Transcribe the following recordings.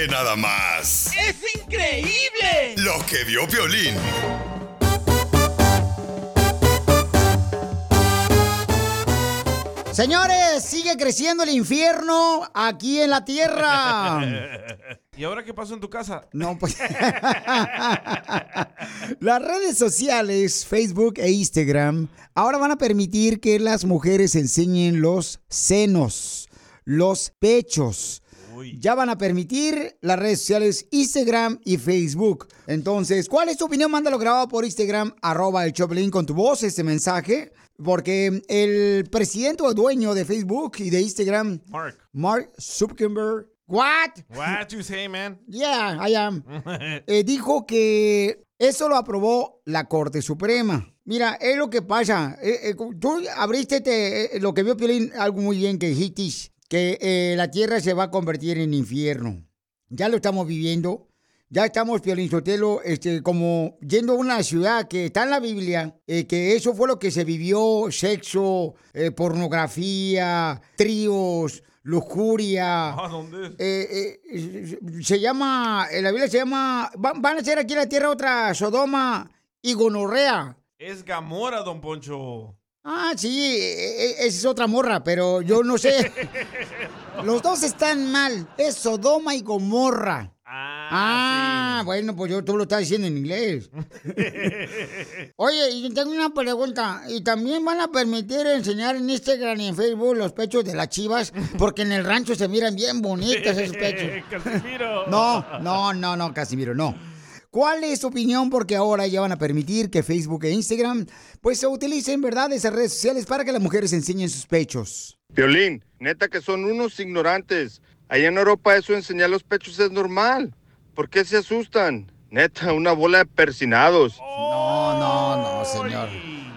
Ve nada más. ¡Es increíble! Lo que vio Violín. Señores, sigue creciendo el infierno aquí en la tierra. ¿Y ahora qué pasó en tu casa? No, pues. Las redes sociales, Facebook e Instagram, ahora van a permitir que las mujeres enseñen los senos, los pechos. Ya van a permitir las redes sociales Instagram y Facebook. Entonces, ¿cuál es tu opinión? Mándalo grabado por Instagram, arroba el Choplin con tu voz, este mensaje. Porque el presidente o dueño de Facebook y de Instagram, Mark. Mark Zuckerberg, ¿what? What you say, man? Yeah, I am. Eh, dijo que eso lo aprobó la Corte Suprema. Mira, es lo que pasa. Eh, eh, tú abriste este, eh, lo que vio Piolín, algo muy bien que dijiste, que eh, la tierra se va a convertir en infierno. Ya lo estamos viviendo. Ya estamos, Piolín Sotelo, este, como yendo a una ciudad que está en la Biblia, eh, que eso fue lo que se vivió, sexo, eh, pornografía, tríos, lujuria. Ah, ¿dónde es? Eh, eh, se llama, en la Biblia se llama, van, van a hacer aquí en la tierra otra Sodoma y Gonorrea. Es Gamora, don Poncho. Ah, sí, e- e- esa es otra morra, pero yo no sé. Los dos están mal, es Sodoma y Gomorra. Ah, bueno, pues yo tú lo estás diciendo en inglés. Oye, y tengo una pregunta. ¿Y también van a permitir enseñar en Instagram y en Facebook los pechos de las chivas? Porque en el rancho se miran bien bonitas esos pechos. Casimiro. No, no, no, no, Casimiro, no. ¿Cuál es tu opinión? Porque ahora ya van a permitir que Facebook e Instagram pues se utilicen, ¿verdad? Esas redes sociales para que las mujeres enseñen sus pechos. Violín, neta que son unos ignorantes. Allá en Europa eso de enseñar los pechos es normal. ¿Por qué se asustan? Neta, una bola de persinados. No, no, no, señor.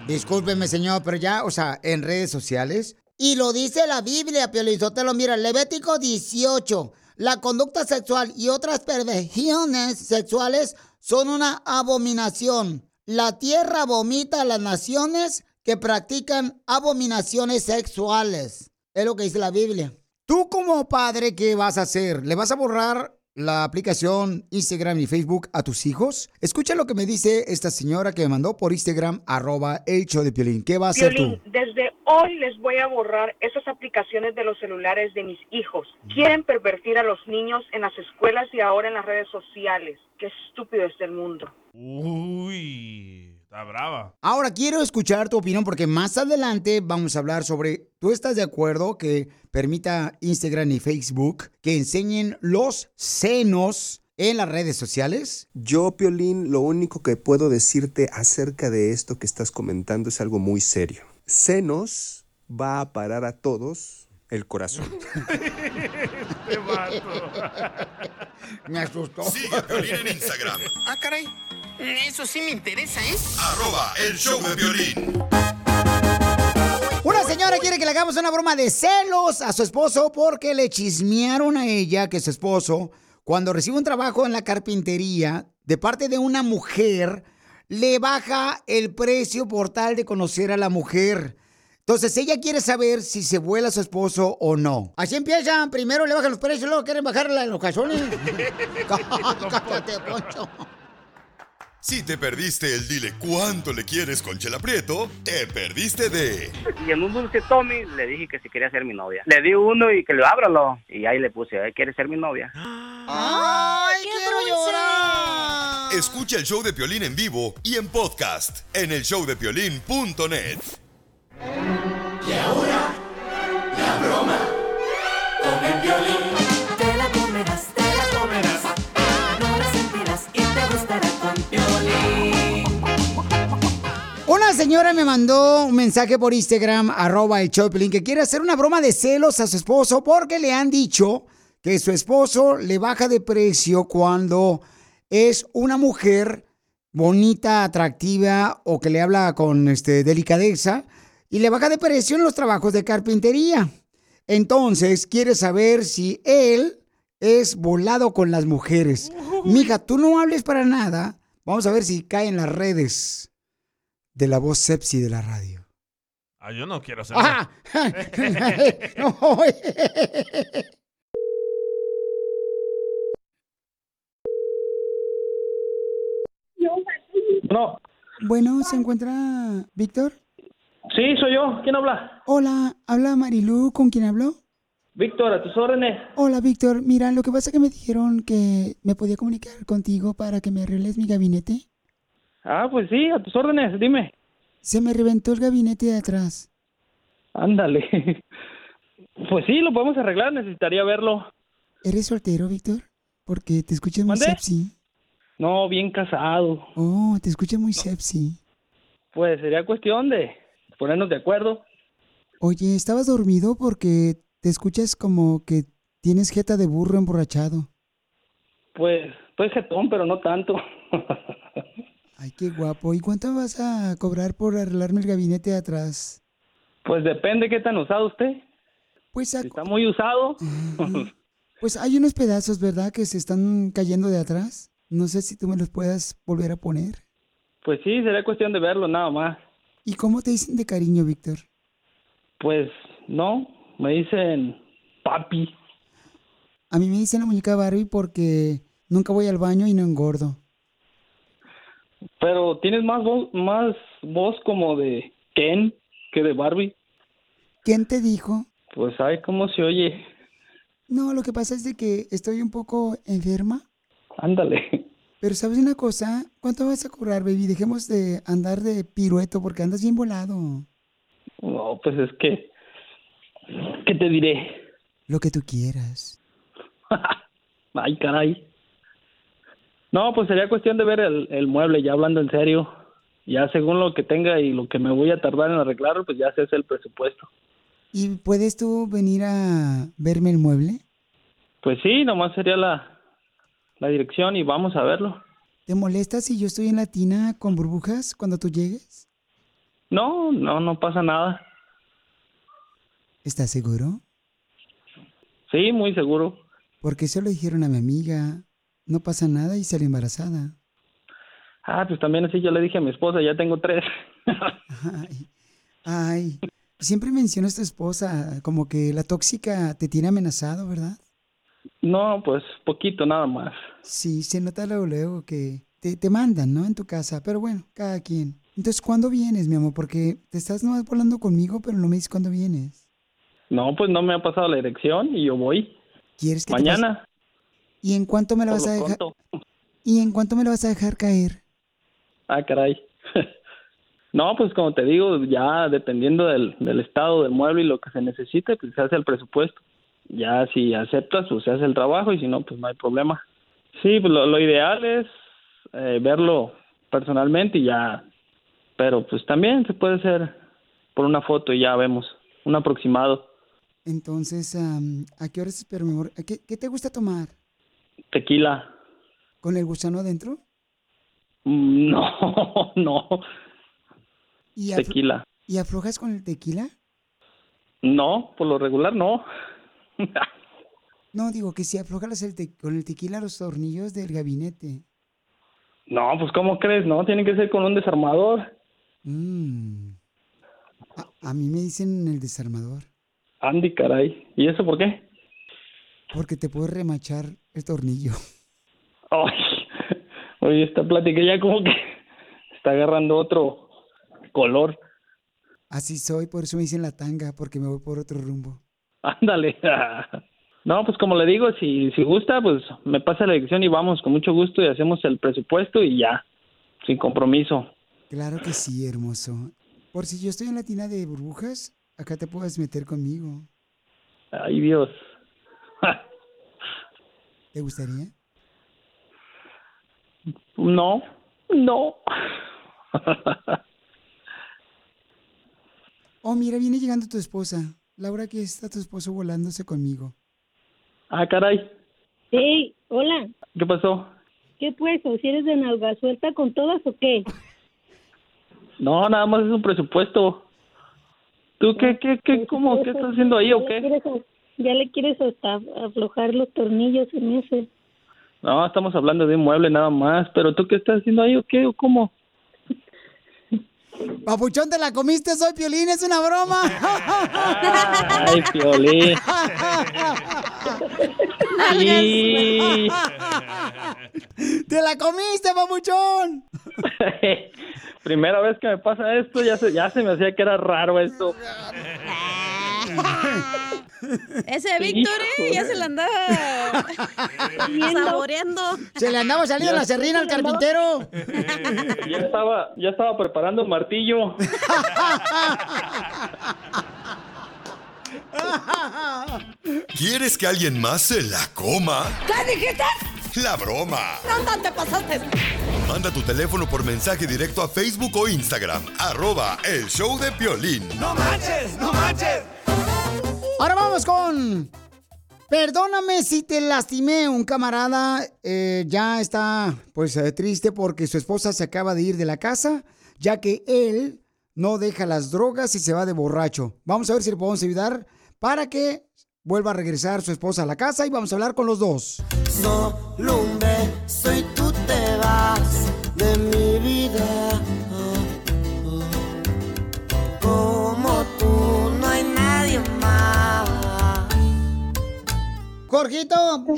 Discúlpeme, señor, pero ya, o sea, en redes sociales. Y lo dice la Biblia, Piolizotelo. Mira, Levítico 18. La conducta sexual y otras perversiones sexuales son una abominación. La tierra vomita a las naciones que practican abominaciones sexuales. Es lo que dice la Biblia. Tú como padre, ¿qué vas a hacer? ¿Le vas a borrar la aplicación Instagram y Facebook a tus hijos? Escucha lo que me dice esta señora que me mandó por Instagram, arroba show de Piolín. ¿Qué va a hacer Piolín, tú? desde hoy les voy a borrar esas aplicaciones de los celulares de mis hijos. Quieren pervertir a los niños en las escuelas y ahora en las redes sociales. Qué estúpido es el mundo. Uy, está brava. Ahora quiero escuchar tu opinión porque más adelante vamos a hablar sobre, ¿tú estás de acuerdo que permita Instagram y Facebook que enseñen los senos en las redes sociales? Yo, Piolín, lo único que puedo decirte acerca de esto que estás comentando es algo muy serio. Senos va a parar a todos el corazón. Este vato. Me asustó. Sigue a Violín en Instagram. Ah, caray. Eso sí me interesa, ¿eh? Arroba el show de violín. Una señora quiere que le hagamos una broma de celos a su esposo porque le chismearon a ella que su esposo, cuando recibe un trabajo en la carpintería de parte de una mujer, le baja el precio por tal de conocer a la mujer. Entonces ella quiere saber si se vuela a su esposo o no. Así empiezan, primero le bajan los precios, luego quieren bajarle los calzones. Cállate, Poncho. Si te perdiste el dile cuánto le quieres con Chela Prieto, te perdiste de Y en un dulce Tommy le dije que si quería ser mi novia. Le di uno y que lo ábralo. Y ahí le puse, "Ay, ¿quieres ser mi novia? ¡Ay, quiero Escucha el show de Piolín en vivo y en podcast en el showdepiolín.net. Y ahora, señora me mandó un mensaje por Instagram, arroba el Piolín, que quiere hacer una broma de celos a su esposo porque le han dicho que su esposo le baja de precio cuando es una mujer bonita, atractiva o que le habla con este, delicadeza y le baja de precio en los trabajos de carpintería. Entonces, quiere saber si él es volado con las mujeres. Mija, tú no hables para nada. Vamos a ver si cae en las redes de la voz sepsi de la radio. Ah, yo no quiero hacer ¡Ah! No, No. Bueno, ¿se encuentra Víctor? Sí, soy yo. ¿Quién habla? Hola, habla Marilu, ¿con quién habló? Víctor, a tus órdenes. Hola, Víctor. Mira, lo que pasa es que me dijeron que me podía comunicar contigo para que me arregles mi gabinete. Ah, pues sí, a tus órdenes, dime. Se me reventó el gabinete de atrás. Ándale. Pues sí, lo podemos arreglar, necesitaría verlo. ¿Eres soltero, Víctor? Porque te escuchas muy sepsi. No, bien casado. Oh, te escuchas muy sepsi. Pues sería cuestión de ponernos de acuerdo. Oye, ¿estabas dormido? Porque te escuchas como que tienes jeta de burro emborrachado. Pues estoy jetón, pero no tanto. Ay, qué guapo. ¿Y cuánto vas a cobrar por arreglarme el gabinete de atrás? Pues depende qué tan usado usted. Pues Si está muy usado, Pues hay unos pedazos, ¿verdad? Que se están cayendo de atrás. No sé si tú me los puedas volver a poner. pues sí, sería cuestión de verlo nada más. ¿Y cómo te dicen de cariño, Víctor? Pues no, me dicen papi. A mí me dicen la muñeca Barbie porque nunca voy al baño y no engordo. Pero tienes más voz, más voz como de Ken que de Barbie. ¿Quién te dijo? Pues ay, cómo se oye. No, lo que pasa es de que estoy un poco enferma. Ándale. Pero ¿sabes una cosa? ¿Cuánto vas a cobrar, baby? Dejemos de andar de pirueto porque andas bien volado. No, pues es que ¿qué te diré? Lo que tú quieras. Ay, caray. No, pues sería cuestión de ver el, el mueble, ya hablando en serio. Ya según lo que tenga y lo que me voy a tardar en arreglarlo, pues ya se hace el presupuesto. ¿Y puedes tú venir a verme el mueble? Pues sí, nomás sería la, la dirección y vamos a verlo. ¿Te molesta si yo estoy en la tina con burbujas cuando tú llegues? No, no, no pasa nada. ¿Estás seguro? Sí, muy seguro. Porque eso lo dijeron a mi amiga. No pasa nada y sale embarazada. Ah, pues también así yo le dije a mi esposa, ya tengo tres. Ay, ay, siempre mencionas a tu esposa como que la tóxica te tiene amenazado, ¿verdad? No, pues poquito nada más. Sí, se nota luego, luego que te, te mandan, ¿no? En tu casa, pero bueno, cada quien. Entonces, ¿cuándo vienes, mi amor? Porque te estás nomás volando conmigo, pero no me dices cuándo vienes. No, pues no me ha pasado la dirección y yo voy. ¿Quieres que Mañana. ¿Y en cuánto me por vas a lo dejar? ¿Y en cuánto me la vas a dejar caer? Ah, caray. No, pues como te digo, ya dependiendo del, del estado del mueble y lo que se necesite, pues se hace el presupuesto. Ya si aceptas, pues se hace el trabajo y si no, pues no hay problema. Sí, pues lo, lo ideal es eh, verlo personalmente y ya, pero pues también se puede hacer por una foto y ya vemos, un aproximado. Entonces, ¿a qué horas espero, mi amor? ¿A ¿Qué, qué te gusta tomar? Tequila. ¿Con el gusano adentro? Mm, No, no, ¿Y, aflo- tequila. ¿Y aflojas con el tequila? No, por lo regular no. No, digo que si aflojas el con el tequila los tornillos del gabinete. No, pues ¿cómo crees? No, tiene que ser con un desarmador. Mm. A, a mí me dicen el desarmador, Andy, caray. ¿Y eso por qué? porque te puedo remachar el tornillo. Ay, oye, esta plática ya como que está agarrando otro color. Así soy, por eso me dicen la tanga, porque me voy por otro rumbo. Ándale. No, pues como le digo, si, si gusta, pues me pasa la dirección y vamos con mucho gusto y hacemos el presupuesto y ya, sin compromiso. Claro que sí, hermoso. Por si yo estoy en la tina de burbujas, acá te puedes meter conmigo. Ay, Dios. ¿Te gustaría? No, no. Oh, mira, viene llegando tu esposa. Laura, que está tu esposo volándose conmigo. Ah, caray. Sí, hola. ¿Qué pasó? ¿Qué pues? ¿O si eres de nalga suelta con todas o qué? No, nada más es un presupuesto. ¿Tú qué, qué, qué, cómo, qué estás haciendo ahí o qué? Ya le quieres hasta aflojar los tornillos en ese. No, estamos hablando de un mueble nada más, pero ¿tú qué estás haciendo ahí o qué o cómo? Papuchón, ¿te la comiste? Soy Piolín, es una broma. Ay, Piolín. Sí. ¡Te la comiste, papuchón! Primera vez que me pasa esto, ya se, ya se me hacía que era raro esto. Ese Víctor eh, ya se la andaba saboreando. Se le andaba saliendo la serrina al carpintero. Ya estaba, ya estaba preparando el martillo. ¿Quieres que alguien más se la coma? ¿Qué dijiste? La broma. No te pasaste. Manda tu teléfono por mensaje directo a Facebook o Instagram. Arroba el show de Piolín. No manches, no manches. Ahora vamos con. Perdóname si te lastimé. Un camarada eh, ya está pues eh, triste porque su esposa se acaba de ir de la casa, ya que él no deja las drogas y se va de borracho. Vamos a ver si le podemos ayudar para que vuelva a regresar su esposa a la casa y vamos a hablar con los dos. Solo un beso y tú Jorgito,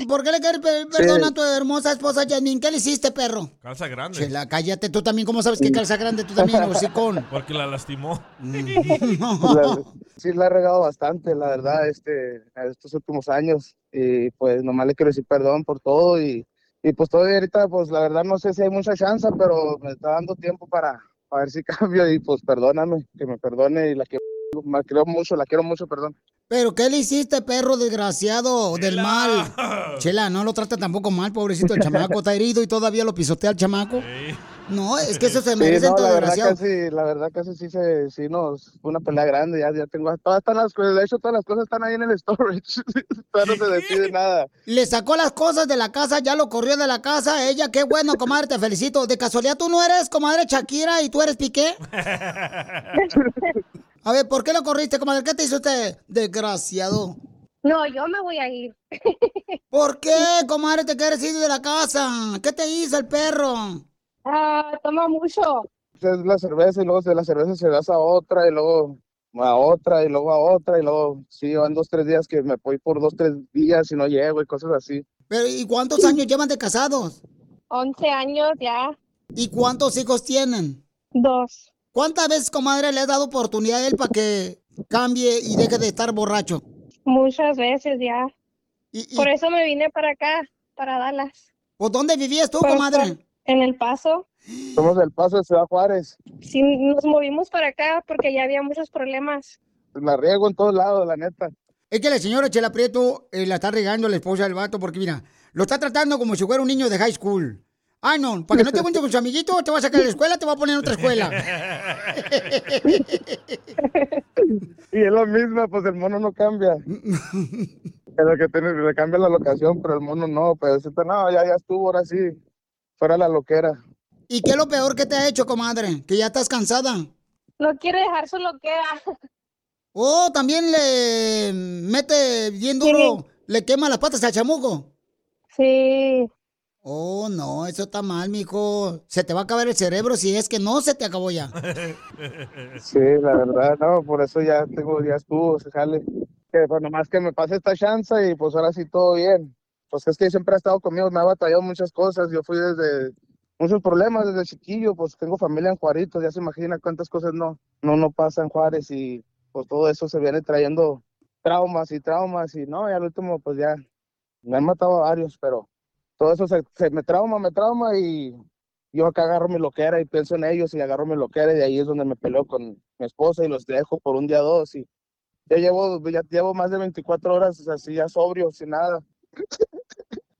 ¿por qué le quieres pedir perdón a tu hermosa esposa Jasmine? ¿Qué le hiciste, perro? Calza grande. Chela, cállate, tú también, ¿cómo sabes que calza grande? Tú también, hocicón. Porque la lastimó. La- sí la he regado bastante, la verdad, este, estos últimos años. Y pues nomás le quiero decir perdón por todo y, y pues todavía ahorita, pues la verdad no sé si hay mucha chance, pero me está dando tiempo para, para ver si cambio y pues perdóname, que me perdone y la quiero, la quiero mucho, la quiero mucho, perdón. ¿Pero qué le hiciste, perro desgraciado del mal? Chela, no lo trata tampoco mal, pobrecito el chamaco. Está herido y todavía lo pisotea el chamaco. No, es que eso se Sí, merece no, todo la verdad desgraciado. casi, la verdad casi sí se, sí nos, fue una pelea grande, ya, ya tengo, todas están las cosas, de hecho todas las cosas están ahí en el storage, todavía no se decide nada. Le sacó las cosas de la casa, ya lo corrió de la casa. Ella, qué bueno, comadre, te felicito. ¿De casualidad tú no eres comadre Shakira y tú eres Piqué? A ver, ¿por qué lo corriste, comadre? ¿Qué te hizo usted, desgraciado? No, yo me voy a ir. ¿Por qué, comadre, te quieres ir de la casa? ¿Qué te hizo el perro? Ah, toma mucho. es la cerveza y luego de la cerveza se das a otra y luego a otra y luego a otra y luego sí, van dos, tres días que me voy por dos, tres días y no llego y cosas así. Pero, ¿y cuántos años llevan de casados? 11 años ya. ¿Y cuántos hijos tienen? Dos. ¿Cuántas veces, comadre, le has dado oportunidad a él para que cambie y deje de estar borracho? Muchas veces ya. Por eso me vine para acá, para Dallas. ¿Por dónde vivías tú, comadre? En El Paso. Somos del Paso de Ciudad Juárez. Sí, nos movimos para acá porque ya había muchos problemas. La riego en todos lados, la neta. Es que la señora Chela Prieto eh, la está regando la esposa del vato porque, mira, lo está tratando como si fuera un niño de high school. Ay, no, para que no te cuente con su amiguito, te va a sacar de la escuela, te va a poner en otra escuela. Y es lo mismo, pues el mono no cambia. Es lo que tiene, le cambia la locación, pero el mono no, pues este, no, ya, ya estuvo, ahora sí, fuera la loquera. ¿Y qué es lo peor que te ha hecho, comadre? Que ya estás cansada. No quiere dejar su loquera. Oh, también le mete bien duro, le quema las patas al chamuco. Sí. Oh, no, eso está mal, mijo. Se te va a acabar el cerebro si es que no se te acabó ya. Sí, la verdad, no, por eso ya tengo, ya estuvo, se sale. Que pues nomás que me pase esta chance y pues ahora sí todo bien. Pues es que siempre ha estado conmigo, me ha batallado muchas cosas. Yo fui desde muchos problemas desde chiquillo, pues tengo familia en Juaritos, ya se imagina cuántas cosas no, no, no pasa en Juárez y pues todo eso se viene trayendo traumas y traumas y no, y al último pues ya me han matado a varios, pero todo eso se, se me trauma, me trauma y yo acá agarro mi loquera y pienso en ellos y agarro mi loquera y de ahí es donde me peleo con mi esposa y los dejo por un día o dos y ya llevo, ya llevo más de 24 horas así ya sobrio, sin nada.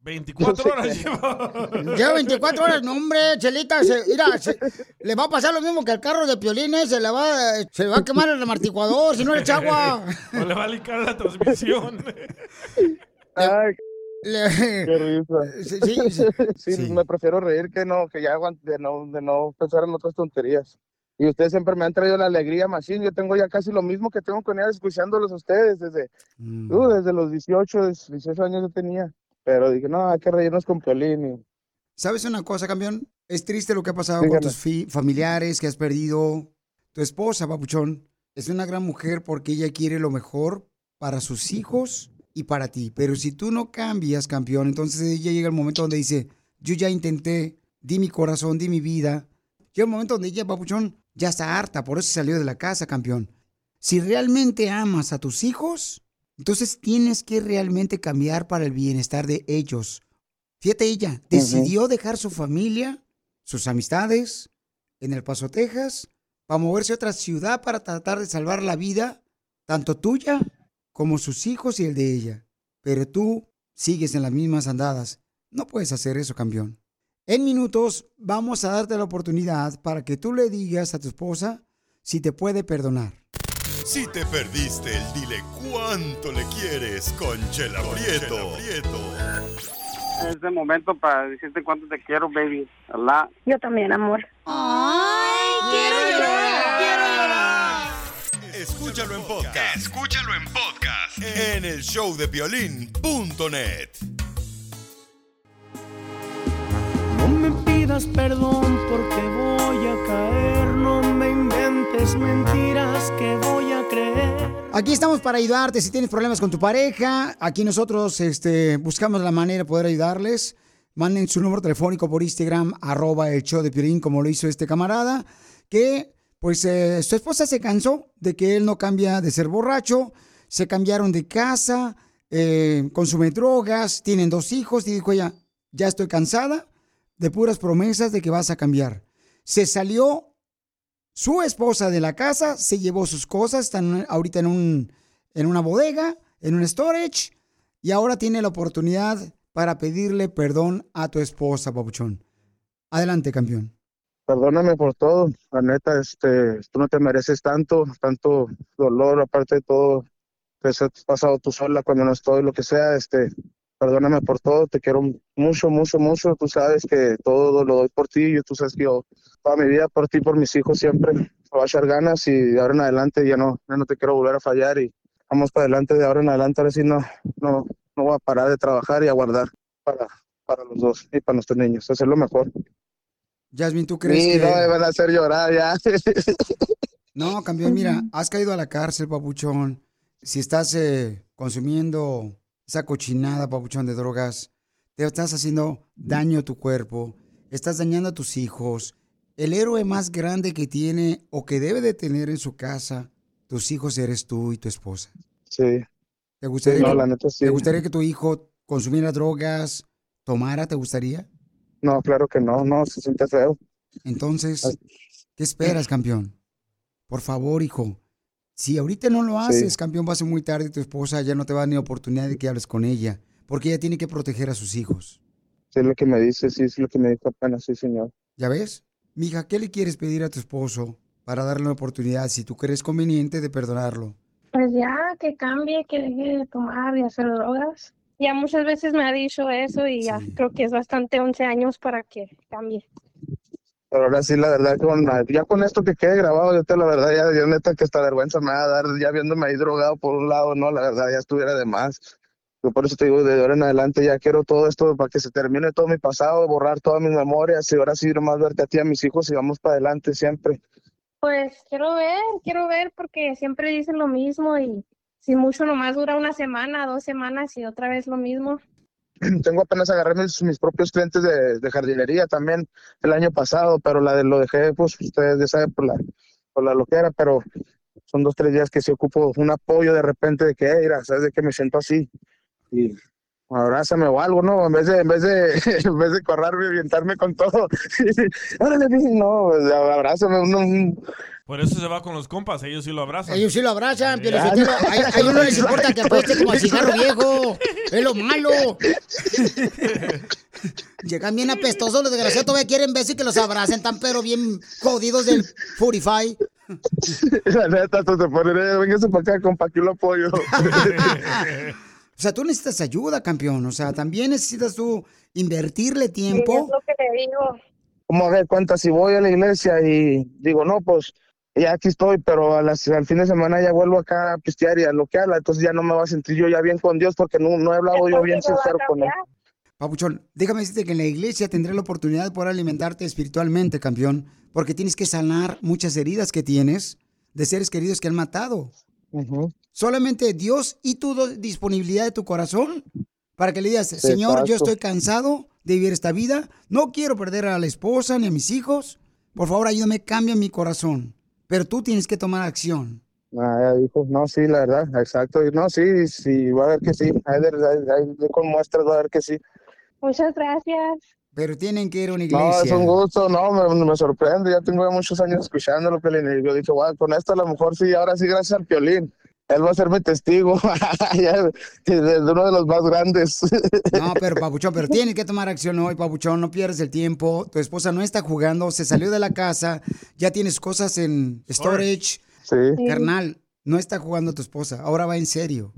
24 horas lleva. Lleva 24 horas, no hombre, Chelita, se, mira, se- le va a pasar lo mismo que al carro de piolines, se le va, se le va a quemar el amortiguador si no le echa agua. O le va a licar la transmisión. Ay, qué risa. Sí, sí, sí. Me prefiero reír que no, que ya aguant- de no, de no pensar en otras tonterías. Y ustedes siempre me han traído la alegría, Machine. Yo tengo ya casi lo mismo que tengo con ellas escuchándolos a ustedes desde, Mm. uh, desde los 18, 18 años yo tenía. Pero dije, no, hay que reírnos con Piolín. Y... ¿Sabes una cosa, campeón? Es triste lo que ha pasado con Dígame. tus familiares, que has perdido. Tu esposa, papuchón, es una gran mujer porque ella quiere lo mejor para sus hijos y para ti. Pero si tú no cambias, campeón, entonces ella llega el momento donde dice, yo ya intenté, di mi corazón, di mi vida. Llega el momento donde ella, papuchón, ya está harta, por eso salió de la casa, campeón. Si realmente amas a tus hijos, entonces tienes que realmente cambiar para el bienestar de ellos. Fíjate, ella decidió dejar su familia, sus amistades en El Paso, Texas, para moverse a otra ciudad para tratar de salvar la vida, tanto tuya como sus hijos y el de ella. Pero tú sigues en las mismas andadas. No puedes hacer eso, campeón. En minutos vamos a darte la oportunidad para que tú le digas a tu esposa si te puede perdonar. Si te perdiste el dile cuánto le quieres con Chela Prieto. Es el momento para decirte cuánto te quiero, baby. Allah. Yo también, amor. ¡Ay, quiero llorar! ¡Quiero llorar! Escúchalo en podcast. Escúchalo en podcast. En el showdepiolín.net. No me pidas perdón porque voy a caer, no me inventes mentiras que voy a creer. Aquí estamos para ayudarte si tienes problemas con tu pareja. Aquí nosotros este, buscamos la manera de poder ayudarles. Manden su número telefónico por Instagram, arroba el show de Piolín, como lo hizo este camarada, que pues eh, su esposa se cansó de que él no cambia de ser borracho, se cambiaron de casa, eh, consume drogas, tienen dos hijos y dijo ella, ya estoy cansada de puras promesas de que vas a cambiar. Se salió su esposa de la casa se llevó sus cosas, están ahorita en, un, en una bodega, en un storage, y ahora tiene la oportunidad para pedirle perdón a tu esposa, Pabuchón. Adelante, campeón. Perdóname por todo, la neta, este, tú no te mereces tanto, tanto dolor, aparte de todo, que has pasado tú sola cuando no estoy, lo que sea, este, perdóname por todo, te quiero mucho, mucho, mucho, tú sabes que todo lo doy por ti, y tú sabes que yo, toda mi vida por ti, por mis hijos siempre, voy a echar ganas y de ahora en adelante ya no, ya no te quiero volver a fallar y vamos para adelante, de ahora en adelante, ahora sí no, no, no voy a parar de trabajar y a guardar para, para los dos y para nuestros niños, hacer lo mejor. Jasmine, ¿tú crees Sí, que...? no me van a hacer llorar ya. No, campeón, mira, has caído a la cárcel, papuchón. Si estás eh, consumiendo esa cochinada, papuchón, de drogas, te estás haciendo daño a tu cuerpo, estás dañando a tus hijos. El héroe más grande que tiene o que debe de tener en su casa, tus hijos eres tú y tu esposa. Sí. ¿Te gustaría, Sí, no, que, la neta sí. ¿Te gustaría que tu hijo consumiera drogas, tomara? ¿Te gustaría? No, claro que no, no, se siente feo. Entonces, ¿qué esperas, campeón? Por favor, hijo. Si ahorita no lo haces, campeón, va a ser muy tarde. Tu esposa ya no te va a dar ni oportunidad de que hables con ella. Porque ella tiene que proteger a sus hijos. Sí, es lo que me dice, sí, es lo que me dijo apenas, sí, señor. ¿Ya ves? Mija, ¿qué le quieres pedir a tu esposo para darle una oportunidad si tú crees conveniente de perdonarlo? Pues ya, que cambie, que deje de tomar y hacer drogas. Ya muchas veces me ha dicho eso y ya creo que es bastante 11 años para que cambie. Pero ahora sí, la verdad, con, ya con esto que quede grabado, yo te la verdad, ya, ya neta que esta vergüenza me va a dar, ya viéndome ahí drogado por un lado, no, la verdad, ya estuviera de más. Yo por eso te digo, de ahora en adelante ya quiero todo esto para que se termine todo mi pasado, borrar todas mis memorias y ahora sí nomás verte a ti, a mis hijos y vamos para adelante siempre. Pues quiero ver, quiero ver porque siempre dicen lo mismo y si mucho nomás dura una semana, dos semanas y otra vez lo mismo. Tengo apenas agarré mis, propios clientes de, de jardinería también el año pasado, pero la de lo dejé, pues ustedes ya saben, por la, por la loquera, pero son dos, tres días que sí ocupo un apoyo de repente de que, "Eh, mira, sabes de que me siento así. Y abrázame o algo, ¿no? En vez de, en vez de, en vez de correrme y avientarme con todo. Órale, no, pues, abrázame, uno, un- Por eso se va con los compas, ellos sí lo abrazan. Ellos sí lo abrazan, pero a a ellos no les importa que apeste como a cigarro viejo. Es lo malo. Llegan bien apestosos los desgraciados, todavía quieren ver si que los abracen, tan pero bien jodidos del Fortify. La neta, tú te pones, eh, véngase para acá, compa, aquí lo apoyo. O sea, tú necesitas ayuda, campeón. O sea, también necesitas tú invertirle Sí, es tiempo. lo que le digo. ¿Cómo hacer cuenta si voy a la iglesia y digo, no, pues ya aquí estoy, pero a las- al fin de semana ya vuelvo acá a pistear y a lo que habla, entonces ya no me va a sentir yo ya bien con Dios porque no, no he hablado yo bien sincero con él. Papuchón, déjame decirte que en la iglesia tendré la oportunidad de poder alimentarte espiritualmente, campeón, porque tienes que sanar muchas heridas que tienes de seres queridos que han matado. Solamente Dios y tu disponibilidad de tu corazón para que le digas, Señor, yo estoy cansado de vivir esta vida, no quiero perder a la esposa ni a mis hijos, por favor ayúdame, cambia mi corazón. Pero tú tienes que tomar acción. Ah, dijo, no, sí, la verdad, exacto. No, sí, sí, va a ver que sí. Ahí, con muestras va a ver que sí. Muchas gracias. Pero tienen que ir a una No, iglesia. es un gusto, no, me, me sorprende. Ya tengo muchos años escuchándolo, Piolín. Y yo dije, wow, con esto a lo mejor sí, ahora sí, gracias al Piolín. Él va a ser mi testigo de uno de los más grandes. No, pero Papuchón, pero tienes que tomar acción hoy, Papuchón, no pierdes el tiempo. Tu esposa no está jugando, se salió de la casa, ya tienes cosas en storage. Sí. Carnal, no está jugando tu esposa, ahora va en serio.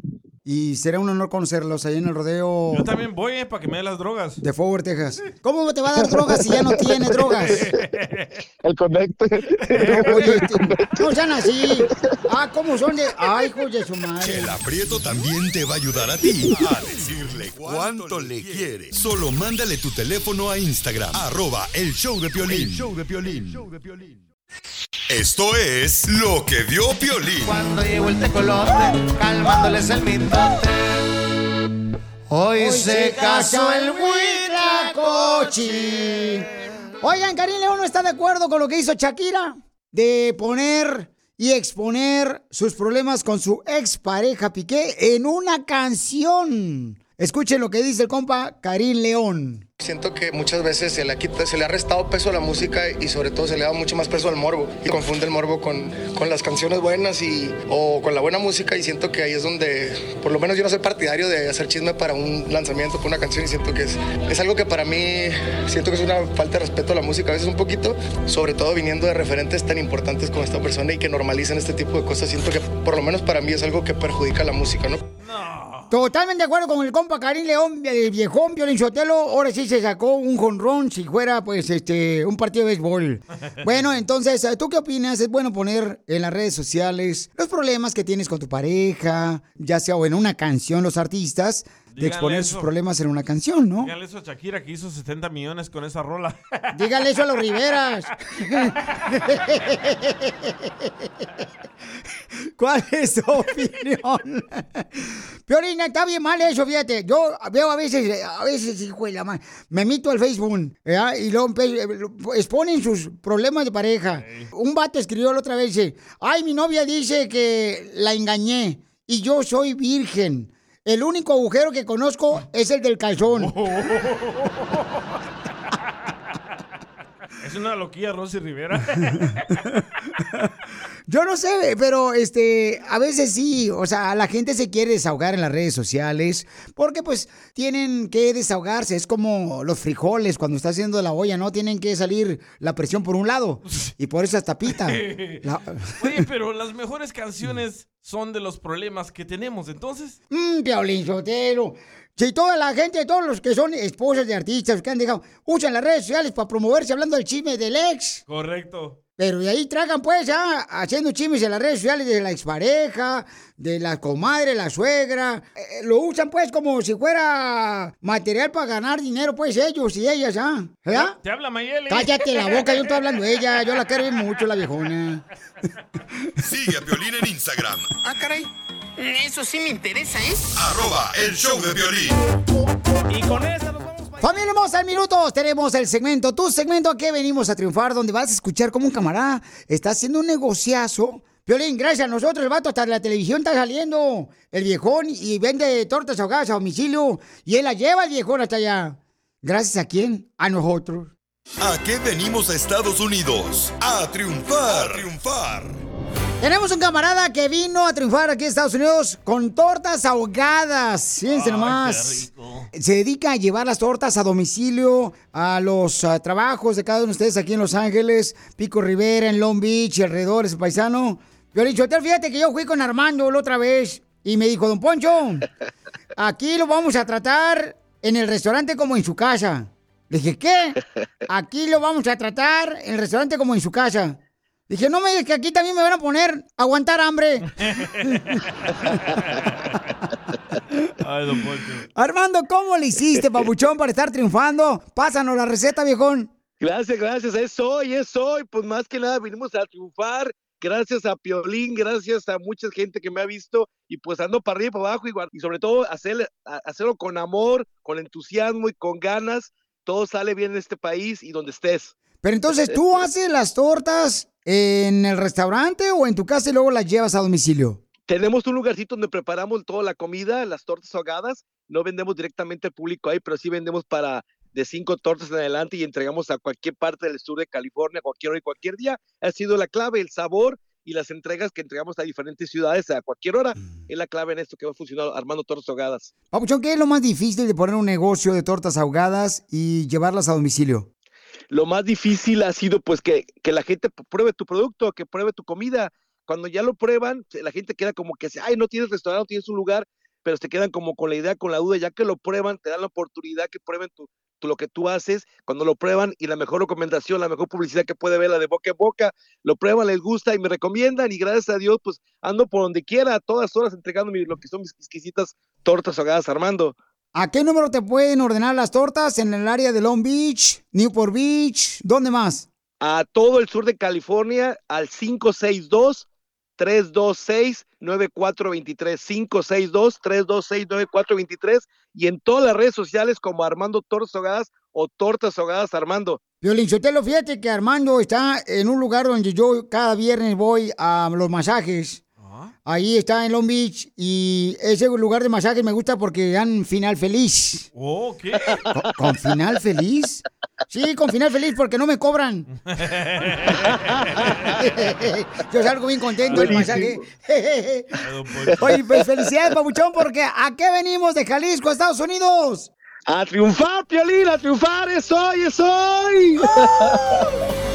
Y será un honor conocerlos ahí en el rodeo Yo también voy, eh, para que me dé las drogas. de Forward, Texas. ¿Cómo te va a dar drogas si ya no tiene drogas? El conecte. Oye, t- no sean así. Ah, ¿cómo son de...? Ay, hijos de su madre. Chela Prieto también te va a ayudar a ti a decirle cuánto le quiere. Solo mándale tu teléfono a Instagram, arroba el show de Piolín. El show de Piolín. Esto es lo que vio Piolín. Cuando llegó el tecolote, calmándoles el mitote. Hoy, se casó el Huitlacochi. Oigan, Karim León no está de acuerdo con lo que hizo Shakira de poner y exponer sus problemas con su expareja Piqué en una canción. Escuchen lo que dice el compa Karim León. Siento que muchas veces se le, ha quita- se le ha restado peso a la música y sobre todo se le da mucho más peso al morbo. Y confunde el morbo con, con las canciones buenas y, o con la buena música y siento que ahí es donde, por lo menos yo no soy partidario de hacer chisme para un lanzamiento, para una canción y siento que es, es algo que para mí siento que es una falta de respeto a la música, a veces un poquito, sobre todo viniendo de referentes tan importantes como esta persona y que normalizan este tipo de cosas. Siento que por lo menos para mí es algo que perjudica a la música, ¿no? Totalmente de acuerdo con el compa Karim León, el viejón Sotelo. Ahora sí se sacó un jonrón si fuera, pues, este, un partido de béisbol. Bueno, entonces, ¿tú qué opinas? ¿Es bueno poner en las redes sociales los problemas que tienes con tu pareja, ya sea o en una canción, los artistas, de Díganle exponer eso. sus problemas en una canción, ¿no? Dígale eso a Shakira que hizo 70 millones con esa rola. Dígale eso a los Riveras. ¿Cuál es tu opinión? Piolina, está bien mal eso, fíjate. Yo veo a veces, a veces, hijo de la madre, me mito al Facebook ¿verdad? y luego exponen sus problemas de pareja. Un vato escribió la otra vez, dice, ay, mi novia dice que la engañé y yo soy virgen. El único agujero que conozco es el del calzón. Es una loquilla Rosy Rivera. Yo no sé, pero este, a veces sí, o sea, la gente se quiere desahogar en las redes sociales porque pues tienen que desahogarse, es como los frijoles cuando está haciendo la olla, ¿no? Tienen que salir la presión por un lado y por eso hasta pita. La- Oye, pero las mejores canciones son de los problemas que tenemos, entonces. Mmm, Piolín Sotelo. Si toda la gente, todos los que son esposas de artistas que han dejado, usan las redes sociales para promoverse hablando del chisme del ex. Correcto. Pero de ahí tragan pues ya haciendo chismes en las redes sociales de la expareja, de la comadre, la suegra. Eh, lo usan pues como si fuera material para ganar dinero pues ellos y ellas, ¿ah? ¿verdad? Te habla Mayeli. Cállate la boca, yo estoy hablando de ella, yo la quiero mucho la viejona. Sigue a Piolín en Instagram, Ah, caray. Eso sí me interesa, ¿eh? arroba el show de Piolín. Y con esa nos vamos. Familia hermosa, en minutos tenemos el segmento, tu segmento a que venimos a triunfar, donde vas a escuchar cómo un camarada está haciendo un negociazo Piolín, gracias a nosotros, el vato hasta la televisión está saliendo. El viejón y vende tortas ahogadas a domicilio. Y él la lleva el viejón hasta allá. ¿Gracias a quién? A nosotros. ¿A qué venimos a Estados Unidos? A triunfar. A triunfar. Tenemos un camarada que vino a triunfar aquí en Estados Unidos con tortas ahogadas. Fíjense nomás. Se dedica a llevar las tortas a domicilio a los ah, trabajos de cada uno de ustedes aquí en Los Ángeles, Pico Rivera, en Long Beach, alrededor, ese paisano. Yo le dije, fíjate que yo fui con Armando la otra vez y me dijo, don Poncho, aquí lo vamos a tratar en el restaurante como en su casa. Le dije, ¿qué? Aquí lo vamos a tratar en el restaurante como en su casa. Dije, no me digas que aquí también me van a poner a aguantar hambre. Ay, don Poncho. Armando, ¿cómo le hiciste, papuchón, para estar triunfando? Pásanos la receta, viejón. Gracias, gracias. Es hoy, es hoy. Pues más que nada vinimos a triunfar. Gracias a Piolín, gracias a mucha gente que me ha visto y pues ando para arriba y para abajo igual. Y sobre todo hacer, hacerlo con amor, con entusiasmo y con ganas. Todo sale bien en este país y donde estés. Pero entonces, ¿tú haces las tortas en el restaurante o en tu casa y luego las llevas a domicilio? Tenemos un lugarcito donde preparamos toda la comida, las tortas ahogadas. No vendemos directamente al público ahí, pero sí vendemos para de cinco tortas en adelante y entregamos a cualquier parte del sur de California, cualquier hora y cualquier día. Ha sido la clave, el sabor y las entregas que entregamos a diferentes ciudades a cualquier hora. Es la clave en esto que va funcionando armando tortas ahogadas. Papuchón, ¿qué es lo más difícil de poner un negocio de tortas ahogadas y llevarlas a domicilio? Lo más difícil ha sido pues que, que la gente pruebe tu producto, que pruebe tu comida. Cuando ya lo prueban, la gente queda como que, ay, no tienes restaurante, no tienes un lugar, pero se quedan como con la idea, con la duda, ya que lo prueban, te dan la oportunidad que prueben tu, lo que tú haces, cuando lo prueban y la mejor recomendación, la mejor publicidad que puede ver, la de boca en boca, lo prueban, les gusta y me recomiendan y gracias a Dios, pues ando por donde quiera, a todas horas entregando mi- lo que son mis exquisitas tortas ahogadas, Armando. ¿A qué número te pueden ordenar las tortas? ¿En el área de Long Beach, Newport Beach? ¿Dónde más? a todo el sur de California al 562-326-9423. 562-326-9423 y en todas las redes sociales como Armando Tortas Ahogadas o Tortas Ahogadas Armando. Violín fíjate que Armando está en un lugar donde yo cada viernes voy a los masajes. Ahí está en Long Beach y ese lugar de masajes me gusta porque dan final feliz. Oh, ¿qué? ¿Con, con final feliz? Sí, con final feliz porque no me cobran. Yo salgo bien contento del masaje. Oye, pues felicidades, Pabuchón, porque ¿a qué venimos de Jalisco, Estados Unidos? A triunfar, Piolín, a triunfar, es hoy, es hoy. Es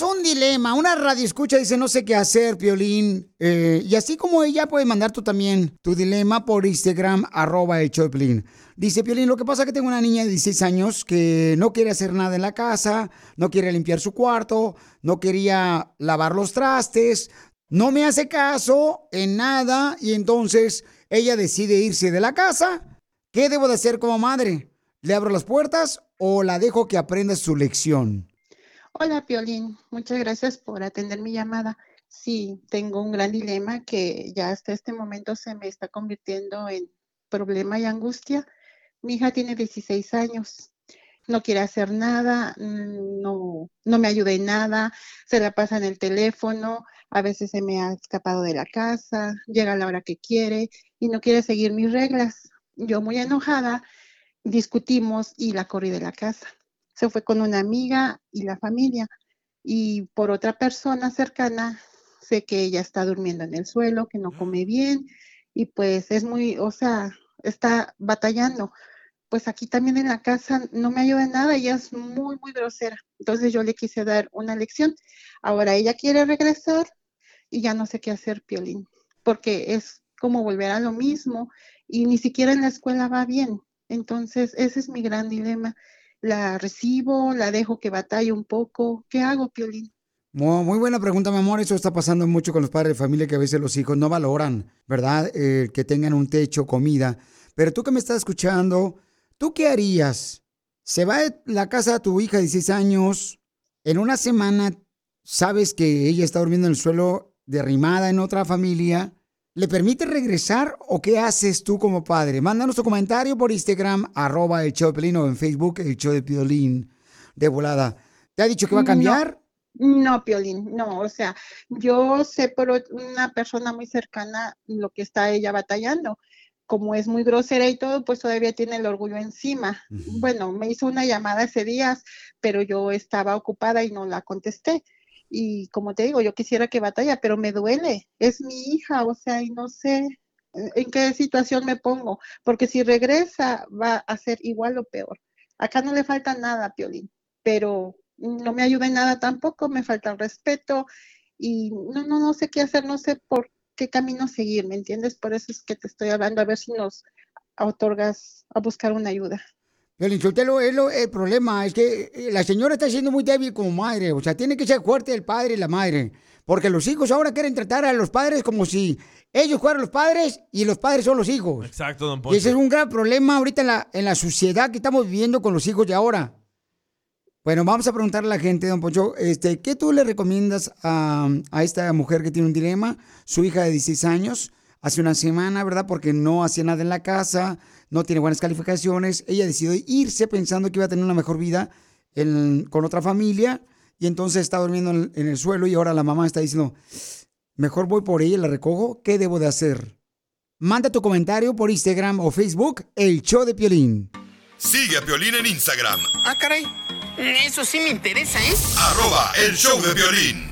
Un dilema, una radio escucha dice no sé qué hacer, Piolín. Eh, y así como ella puede mandar tú también tu dilema por Instagram, arroba el Piolín. Dice Piolín, lo que pasa es que tengo una niña de 16 años que no quiere hacer nada en la casa, no quiere limpiar su cuarto, no quería lavar los trastes, no me hace caso en nada y entonces ella decide irse de la casa. ¿Qué debo de hacer como madre? ¿Le abro las puertas o la dejo que aprenda su lección? Hola, Piolín. Muchas gracias por atender mi llamada. Sí, tengo un gran dilema que ya hasta este momento se me está convirtiendo en problema y angustia. Mi hija tiene 16 años. No quiere hacer nada, no, no me ayuda en nada, se la pasa en el teléfono, a veces se me ha escapado de la casa, llega a la hora que quiere y no quiere seguir mis reglas. Yo muy enojada, discutimos y la corrí de la casa se fue con una amiga y la familia. Y por otra persona cercana, sé que ella está durmiendo en el suelo, que no come bien y pues es muy, o sea, está batallando. Pues aquí también en la casa no me ayuda en nada, ella es muy, muy grosera. Entonces yo le quise dar una lección. Ahora ella quiere regresar y ya no sé qué hacer, Piolín, porque es como volver a lo mismo y ni siquiera en la escuela va bien. Entonces ese es mi gran dilema la recibo, la dejo que batalle un poco. ¿Qué hago, Piolín? Muy, buena pregunta, mi amor. Eso está pasando mucho con los padres de familia que a veces los hijos no valoran, ¿verdad? Eh, que tengan un techo, comida. Pero tú que me estás escuchando, ¿tú qué harías? Se va de la casa de tu hija de 16 años, en una semana sabes que ella está durmiendo en el suelo derrimada en otra familia ¿Le permite regresar o qué haces tú como padre? Mándanos tu comentario por Instagram, arroba el show de Piolín o en Facebook, el show de Piolín, de volada. ¿Te ha dicho que va a cambiar? No, Piolín, no, o sea, yo sé por una persona muy cercana lo que está ella batallando. Como es muy grosera y todo, pues todavía tiene el orgullo encima. Bueno, me hizo una llamada ese día, pero yo estaba ocupada y no la contesté. Y como te digo, yo quisiera que batalla, pero me duele. Es mi hija, o sea, y no sé eh, en qué situación me pongo, porque si regresa va a ser igual o peor. Acá no le falta nada, Piolín, pero no me ayuda en nada tampoco, me falta el respeto y no, no, no sé qué hacer, no sé por qué camino seguir, ¿me entiendes? Por eso es que te estoy hablando, a ver si nos otorgas a buscar una ayuda. Piolín Sotelo, es lo- el problema es que eh, la señora está siendo muy débil como madre. O sea, tiene que ser fuerte el padre y la madre. Porque los hijos ahora quieren tratar a los padres como si ellos fueran los padres y los padres son los hijos. Exacto, don Y ese es Poncho. un gran problema ahorita en la, en la sociedad que estamos viviendo con los hijos de ahora. Bueno, vamos a preguntarle a la gente, don Poncho, este, ¿qué tú le recomiendas a, a esta mujer que tiene un dilema? Su hija de 16 años, hace una semana, ¿verdad? Porque no hacía nada en la casa, no tiene buenas calificaciones. Ella decidió irse pensando que iba a tener una mejor vida en- con otra familia y entonces está durmiendo en, en el suelo y ahora la mamá está diciendo, mejor voy por ella, la recojo, ¿qué debo de hacer? Manda tu comentario por Instagram o Facebook, El Show de Piolín. Sigue a Piolín en Instagram, Ah, caray. Eso sí me interesa, ¿eh? arroba el show de violín.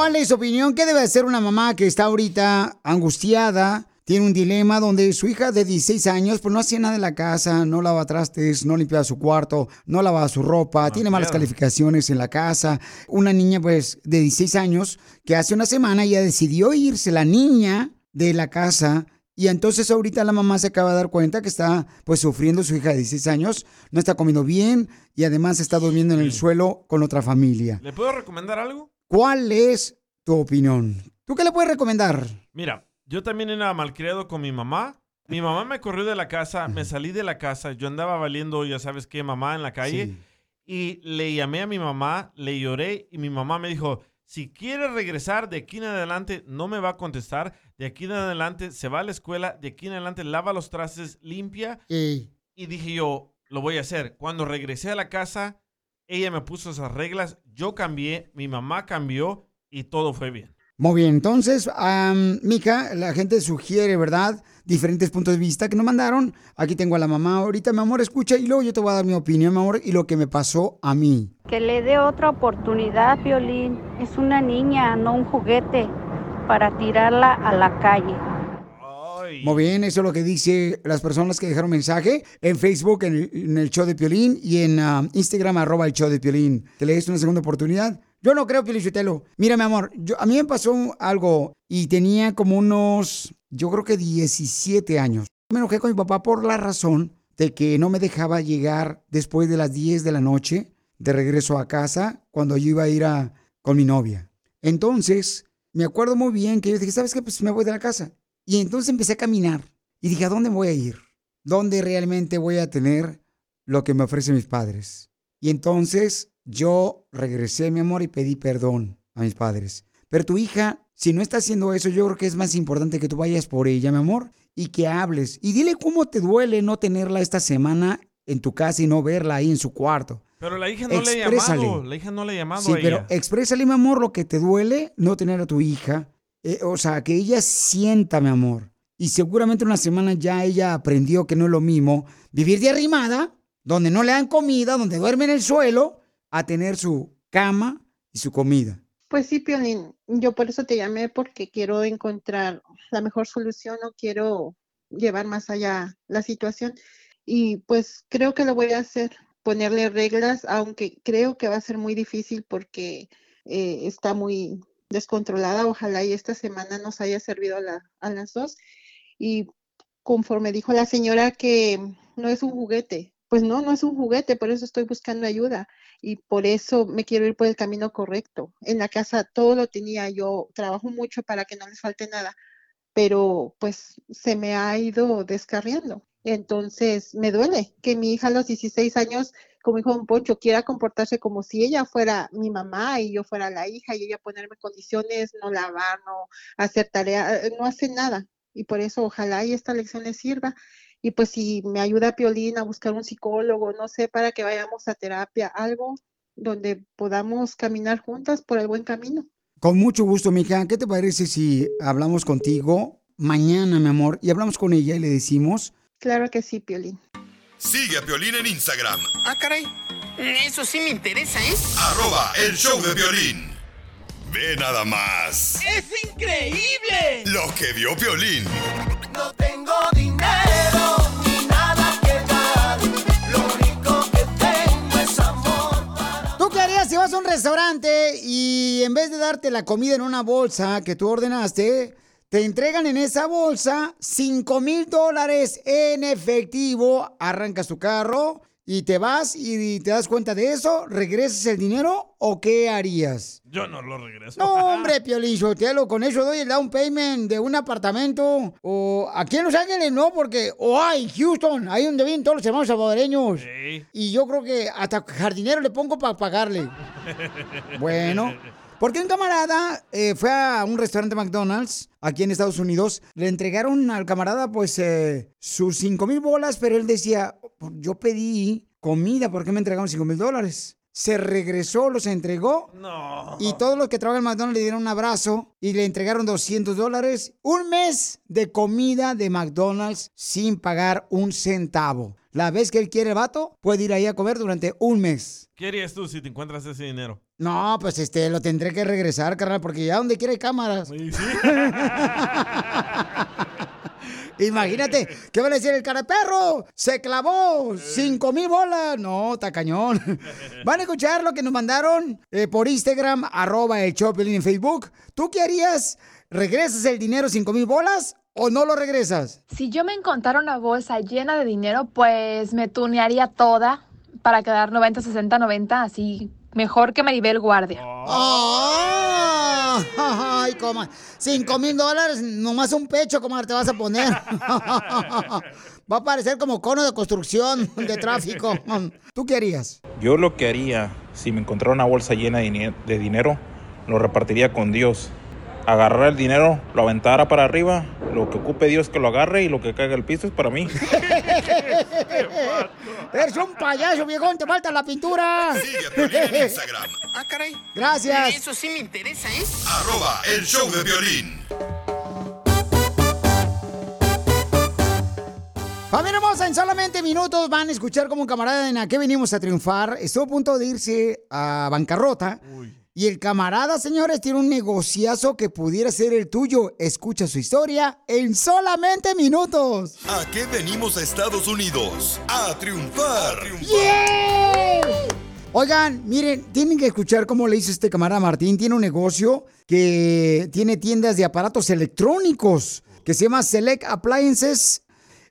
¿Cuál es su opinión? ¿Qué debe hacer una mamá que está ahorita angustiada? Tiene un dilema donde su hija de 16 años pues no hacía nada en la casa, no lava trastes, no limpiaba su cuarto, no lavaba su ropa, tiene malas claro. calificaciones en la casa. Una niña pues de 16 años que hace una semana ya decidió irse la niña de la casa y entonces ahorita la mamá se acaba de dar cuenta que está pues sufriendo su hija de 16 años, no está comiendo bien y además está durmiendo en el suelo con otra familia. ¿Le puedo recomendar algo? ¿Cuál es tu opinión? ¿Tú qué le puedes recomendar? Mira, yo también era malcriado con mi mamá. Mi mamá me corrió de la casa, me salí de la casa, yo andaba valiendo, ya sabes qué, mamá en la calle. Y le llamé a mi mamá, le lloré y mi mamá me dijo, si quiere regresar de aquí en adelante, no me va a contestar. De aquí en adelante se va a la escuela, de aquí en adelante lava los trastes, limpia. Y dije yo, lo voy a hacer. Cuando regresé a la casa, ella me puso esas reglas, yo cambié, mi mamá cambió y todo fue bien. Muy bien, entonces, am, Mija, la gente sugiere, ¿verdad? Diferentes puntos de vista que nos mandaron. Aquí tengo a la mamá ahorita, mi amor, escucha y luego yo te voy a dar mi opinión, mi amor, y lo que me pasó a mí. Que le dé otra oportunidad, Violín. Es una niña, no un juguete, para tirarla a la calle. Muy bien, eso es lo que dice las personas que dejaron mensaje en Facebook, en el, show de Piolín y en ah, Instagram, arroba el show de Piolín. ¿Te le una segunda oportunidad? Yo no creo, Piolín Sotelo. Mira, mi amor, yo, a mí me pasó algo y tenía como unos, yo creo que 17 años. Me enojé con mi papá por la razón de que no me dejaba llegar después de las 10 de la noche de regreso a casa cuando yo iba a ir a, con mi novia. Entonces, me acuerdo muy bien que yo dije, ¿sabes qué? Pues me voy de la casa. Y entonces empecé a caminar y dije, ¿a dónde voy a ir? ¿Dónde realmente voy a tener lo que me ofrecen mis padres? Y entonces yo regresé, mi amor, y pedí perdón a mis padres. Pero tu hija, si no está haciendo eso, yo creo que es más importante que tú vayas por ella, mi amor, y que hables. Y dile cómo te duele no tenerla esta semana en tu casa y no verla ahí en su cuarto. Pero la hija no le ha llamado. La hija no le ha llamado Sí, a pero ella. exprésale, mi amor, lo que te duele no tener a tu hija. Eh, o sea, que ella sienta, mi amor. Y seguramente una semana ya ella aprendió que no es lo mismo vivir de arrimada, donde no le dan comida, donde duerme en el suelo, a tener su cama y su comida. Pues sí, Piolín, yo por eso te llamé porque quiero encontrar la mejor solución, no quiero llevar más allá la situación y pues creo que lo voy a hacer, ponerle reglas, aunque creo que va a ser muy difícil porque eh, está muy descontrolada. Ojalá y esta semana nos haya servido a, la- a las dos. Y conforme dijo la señora que no es un juguete, pues no, no es un juguete, por eso estoy buscando ayuda y por eso me quiero ir por el camino correcto. En la casa todo lo tenía, yo trabajo mucho para que no les falte nada, pero pues se me ha ido descarriando. Entonces me duele que mi hija a los 16 años, como dijo Don Poncho, quiera comportarse como si ella fuera mi mamá y yo fuera la hija y ella ponerme condiciones, no lavar, no hacer tarea, no hace nada. Y por eso ojalá y esta lección les sirva. Y pues si me ayuda Piolín a buscar un psicólogo, no sé, para que vayamos a terapia, algo donde podamos caminar juntas por el buen camino. Con mucho gusto, mija. ¿Qué te parece si hablamos contigo mañana, mi amor, y hablamos con ella y le decimos Claro que sí, Piolín. Sigue a Piolín en Instagram, Ah, caray. Eso sí me interesa, ¿eh? arroba el show de violín. Ve nada más ¡Es increíble! lo que vio Piolín. No tengo dinero ni nada que dar. Lo único que tengo es amor. ¿Tú qué harías si vas a un restaurante y en vez de darte la comida en una bolsa que tú ordenaste, te entregan en esa bolsa 5 mil dólares en efectivo? Arrancas tu carro y te vas y te das cuenta de eso, ¿regresas el dinero o qué harías? Yo no lo regreso. No, hombre, Piolín Sotelo, con eso doy el down payment de un apartamento. O aquí en Los Ángeles no, porque. O hay Houston, ahí donde viven todos los hermanos salvadoreños. Y yo creo que hasta jardinero le pongo para pagarle. Bueno. Porque un camarada eh, fue a un restaurante McDonald's aquí en Estados Unidos. Le entregaron al camarada pues eh, sus 5 mil bolas, pero él decía, yo pedí comida, ¿por qué me entregaron 5 mil dólares? Se regresó, los entregó No. y todos los que trabajan en McDonald's le dieron un abrazo y le entregaron 200 dólares. Un mes de comida de McDonald's sin pagar un centavo. La vez que él quiere el vato, puede ir ahí a comer durante un mes. ¿Qué harías tú si te encuentras ese dinero? No, pues este, lo tendré que regresar, carnal, porque ya donde quiera hay cámaras. Imagínate, ¿qué va a decir el cara perro? Se clavó cinco mil bolas. No, está cañón. Van a escuchar lo que nos mandaron eh, por Instagram, arroba el Choplin en Facebook. ¿Tú qué harías? ¿Regresas el dinero cinco mil bolas o no lo regresas? Si yo me encontrara una bolsa llena de dinero, pues me tunearía toda para quedar 90, 60, 90, así mejor que Maribel Guardia. ¡Ah! ¡Ay, coma! Cinco mil dólares, nomás un pecho, ¿cómo te vas a poner? Va a parecer como cono de construcción de tráfico. ¿Tú qué harías? Yo lo que haría, si me encontrara una bolsa llena de dinero, lo repartiría con Dios. Agarrar el dinero, lo aventara para arriba, lo que ocupe Dios que lo agarre y lo que caiga al piso es para mí. Eres un payaso, viejón, te falta la pintura. Sigue a Piolín en Instagram, Ah, caray. Gracias. Eso sí me interesa, ¿eh? arroba el show de violín. Familia hermosa, en solamente minutos van a escuchar como un camarada en a qué venimos a triunfar. Estuvo a punto de irse a bancarrota. Y el camarada, señores, tiene un negociazo que pudiera ser el tuyo. Escucha su historia en solamente minutos. ¿A qué venimos a Estados Unidos? A triunfar. ¡Yeah! Oigan, miren, tienen que escuchar cómo le hizo este camarada Martín. Tiene un negocio que tiene tiendas de aparatos electrónicos que se llama Select Appliances.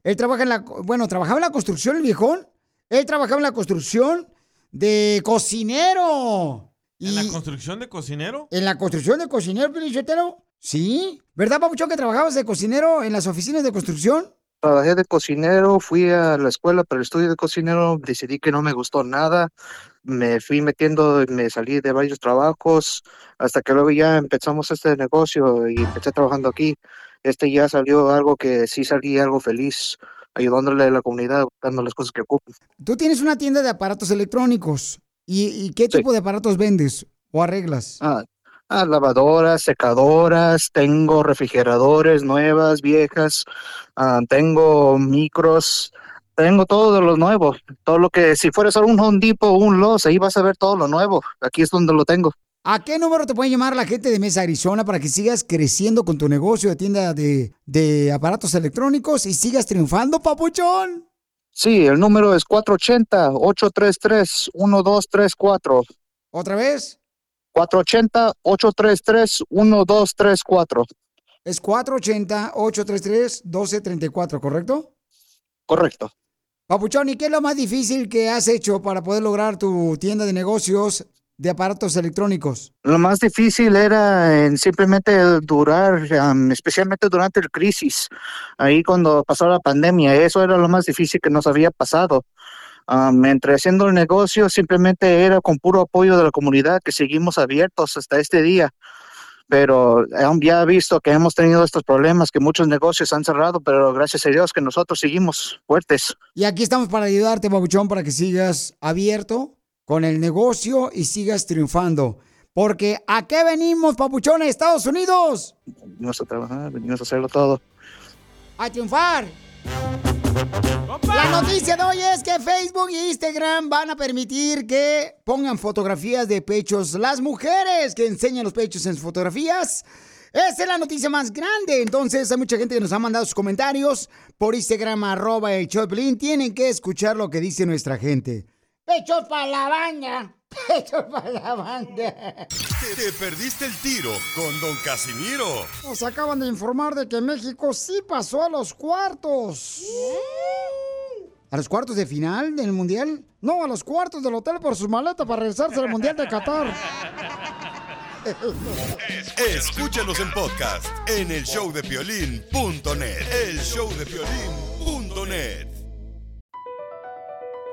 Él trabaja en la, bueno, trabajaba en la construcción el viejón. Él trabajaba en la construcción de cocinero. ¿En la construcción de cocinero? ¿En la construcción de cocinero, Pelichotero? Sí. ¿Verdad, Papuchón, que trabajabas de cocinero en las oficinas de construcción? Trabajé de cocinero, fui a la escuela para el estudio de cocinero, decidí que no me gustó nada, me fui metiendo, me salí de varios trabajos, hasta que luego ya empezamos este negocio y empecé trabajando aquí. Este ya salió algo que sí salí algo feliz, ayudándole a la comunidad, dando las cosas que ocupan. Tú tienes una tienda de aparatos electrónicos. ¿Y, y qué tipo de aparatos vendes o arreglas? Ah, ah, lavadoras, secadoras, tengo refrigeradores nuevas, viejas, ah, tengo micros, tengo todo de lo nuevo, todo lo que si fuera solo un Home Depot o un Lowe's, ahí vas a ver todo lo nuevo, aquí es donde lo tengo. ¿A qué número te puede llamar la gente de Mesa Arizona para que sigas creciendo con tu negocio de tienda de, de aparatos electrónicos y sigas triunfando, papuchón? Sí, el número es 480-833-1234. ¿Otra vez? 480-833-1234. Es 480-833-1234, ¿correcto? Correcto. Papuchón, ¿y qué es lo más difícil que has hecho para poder lograr tu tienda de negocios de aparatos electrónicos? Lo más difícil era en simplemente durar, um, especialmente durante el crisis, ahí cuando pasó la pandemia, eso era lo más difícil que nos había pasado. Um, entre haciendo el negocio, simplemente era con puro apoyo de la comunidad que seguimos abiertos hasta este día. Pero ya he visto que hemos tenido estos problemas, que muchos negocios han cerrado, pero gracias a Dios que nosotros seguimos fuertes. Y aquí estamos para ayudarte, Papuchón, para que sigas abierto con el negocio y sigas triunfando. Porque ¿a qué venimos, Papuchón, a Estados Unidos? Venimos a trabajar, venimos a hacerlo todo. A triunfar. La noticia de hoy es que Facebook e Instagram van a permitir que pongan fotografías de pechos las mujeres que enseñan los pechos en sus fotografías. Esa es la noticia más grande. Entonces, hay mucha gente que nos ha mandado sus comentarios por Instagram, arroba el Choplin. Tienen que escuchar lo que dice nuestra gente. Pechos para la banda. Pechos para la banda. Te, te perdiste el tiro con Don Casimiro. Nos acaban de informar de que México sí pasó a los cuartos. ¿A los cuartos de final del Mundial? No, a los cuartos del hotel por su maleta para regresarse al Mundial de Qatar. Escúchanos en podcast en el showdepiolín.net. El showdepiolín.net.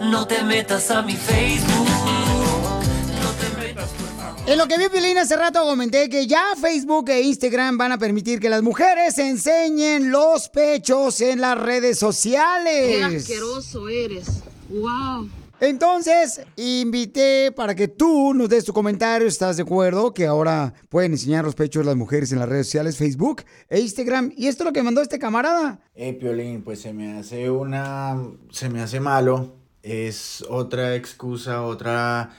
No te metas a mi Facebook. No te metas, por favor. En lo que vi, Pilín, hace rato comenté que ya Facebook e Instagram van a permitir que las mujeres enseñen los pechos en las redes sociales. Qué asqueroso eres. Wow. Entonces, invité para que tú nos des tu comentario. ¿Estás de acuerdo que ahora pueden enseñar los pechos las mujeres en las redes sociales, Facebook e Instagram? Y esto es lo que mandó este camarada. Eh, Piolín, pues se me hace una. Se me hace malo. Es otra excusa, otra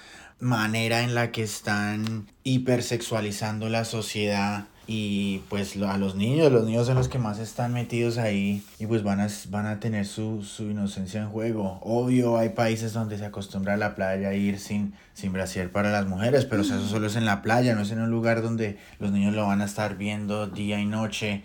manera en la que están hipersexualizando la sociedad. Y pues a los niños, los niños son los que más están metidos ahí y pues van a, van a tener su, su inocencia en juego. Obvio, hay países donde se acostumbra a la playa a ir sin, sin brasier para las mujeres, pero eso solo es en la playa, no es en un lugar donde los niños lo van a estar viendo día y noche.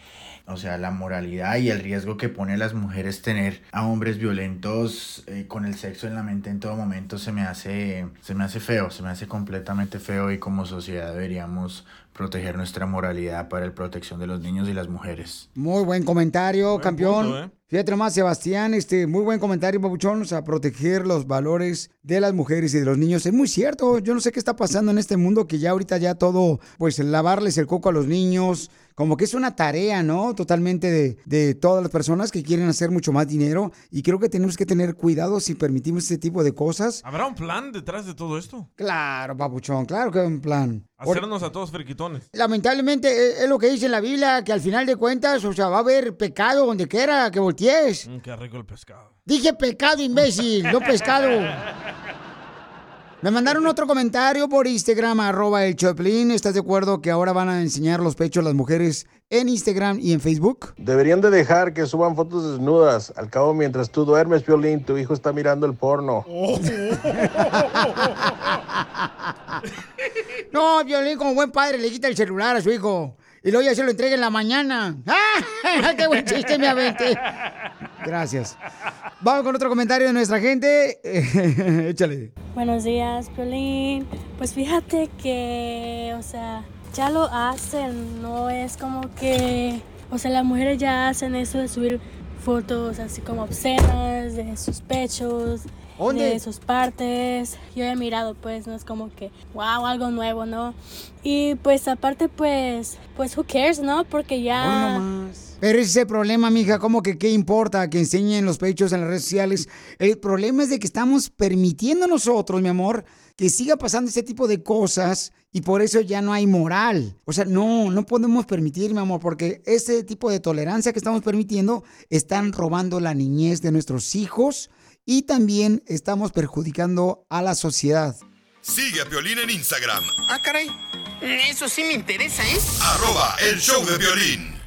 O sea, la moralidad y el riesgo que pone a las mujeres tener a hombres violentos eh, con el sexo en la mente en todo momento se me hace se me hace feo, se me hace completamente feo y como sociedad deberíamos proteger nuestra moralidad para la protección de los niños y las mujeres. Muy buen comentario, campeón. punto, ¿eh? Fíjate nomás, Sebastián, este, muy buen comentario, papuchón, o sea, proteger los valores de las mujeres y de los niños. Es muy cierto, yo no sé qué está pasando en este mundo que ya ahorita ya todo, pues lavarles el coco a los niños, como que es una tarea, ¿no? Totalmente de, de todas las personas que quieren hacer mucho más dinero y creo que tenemos que tener cuidado si permitimos ese tipo de cosas. ¿Habrá un plan detrás de todo esto? Claro, papuchón, claro que hay un plan. Hacernos a todos friquitones. Lamentablemente eh, es lo que dice en la Biblia, que al final de cuentas, o sea, va a haber pecado donde quiera que voltees. Mm, qué rico el pescado. Dije pecado, imbécil, no pescado. Me mandaron otro comentario por Instagram, arroba el Choplin. ¿Estás de acuerdo que ahora van a enseñar los pechos a las mujeres en Instagram y en Facebook? Deberían de dejar que suban fotos desnudas. Al cabo, mientras tú duermes, Piolín, tu hijo está mirando el porno. No, Violín, como buen padre, le quita el celular a su hijo. Y luego ya se lo entrega en la mañana. ¡Ah! ¡Qué buen chiste me aventé! Gracias. Vamos con otro comentario de nuestra gente. Échale. Buenos días, Piolín. Pues fíjate que, o sea, ya lo hacen, no es como que, o sea, las mujeres ya hacen eso de subir fotos así como obscenas de sus pechos, ¿Dónde? de sus partes. Yo he mirado, pues, no es como que, wow, algo nuevo, ¿no? Y pues aparte, pues, pues, who cares, ¿no? Porque ya... Pero ese es el problema, mija, como que qué importa que enseñen los pechos en las redes sociales. El problema es de que estamos permitiendo nosotros, mi amor, que siga pasando ese tipo de cosas y por eso ya no hay moral. O sea, no, no podemos permitir, mi amor, porque ese tipo de tolerancia que estamos permitiendo están robando la niñez de nuestros hijos y también estamos perjudicando a la sociedad. Sigue a Piolín en Instagram, Ah, caray. Eso sí me interesa, ¿eh? arroba el show de violín.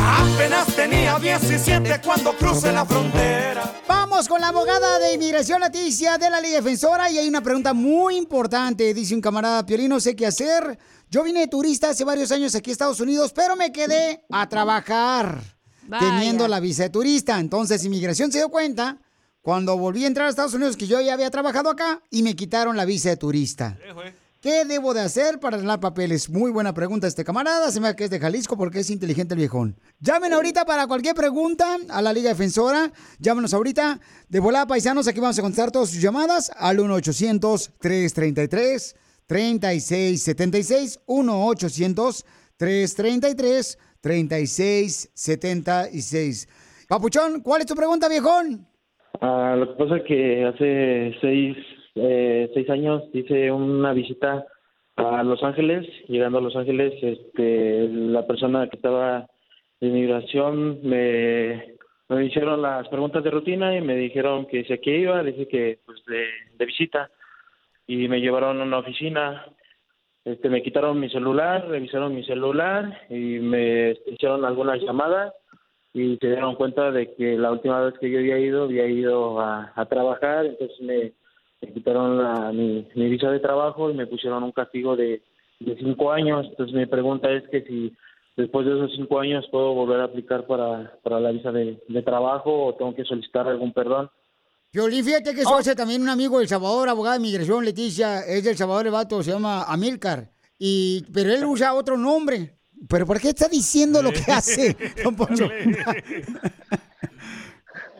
Apenas tenía 17 cuando crucé la frontera. Vamos con la abogada de inmigración Leticia de la Liga Defensora y hay una pregunta muy importante. Dice un camarada, Piolín, no sé qué hacer. Yo vine de turista hace varios años aquí a Estados Unidos, pero me quedé a trabajar Vaya. teniendo la visa de turista. Entonces, inmigración se dio cuenta cuando volví a entrar a Estados Unidos que yo ya había trabajado acá y me quitaron la visa de turista. ¿Qué debo de hacer para arreglar papeles? Muy buena pregunta este camarada. Se me da que es de Jalisco porque es inteligente el viejón. Llamen ahorita para cualquier pregunta a la Liga Defensora. Llámenos ahorita. De volada, paisanos, aquí vamos a contestar todas sus llamadas al 1-800-333-3676. 1-800-333-3676. Papuchón, ¿cuál es tu pregunta, viejón? Ah, lo que pasa es que hace seis, eh, seis años hice una visita a Los Ángeles. Llegando a Los Ángeles, este, la persona que estaba de inmigración me, me hicieron las preguntas de rutina y me dijeron que si aquí iba, dije que pues de, de visita y me llevaron a una oficina. Este, me quitaron mi celular, revisaron mi celular y me hicieron algunas llamadas y se dieron cuenta de que la última vez que yo había ido, había ido a, a trabajar, entonces me, me quitaron la, mi, mi visa de trabajo y me pusieron un castigo de, de cinco años. Entonces mi pregunta es que si después de esos cinco años puedo volver a aplicar para, para la visa de, de trabajo o tengo que solicitar algún perdón. Violín, fíjate que eso hace también un amigo del Salvador, abogada de migración, Leticia, es del Salvador el vato, se llama Amilcar, y, pero él usa otro nombre. ¿Pero por qué está diciendo lo que hace, don Poncho?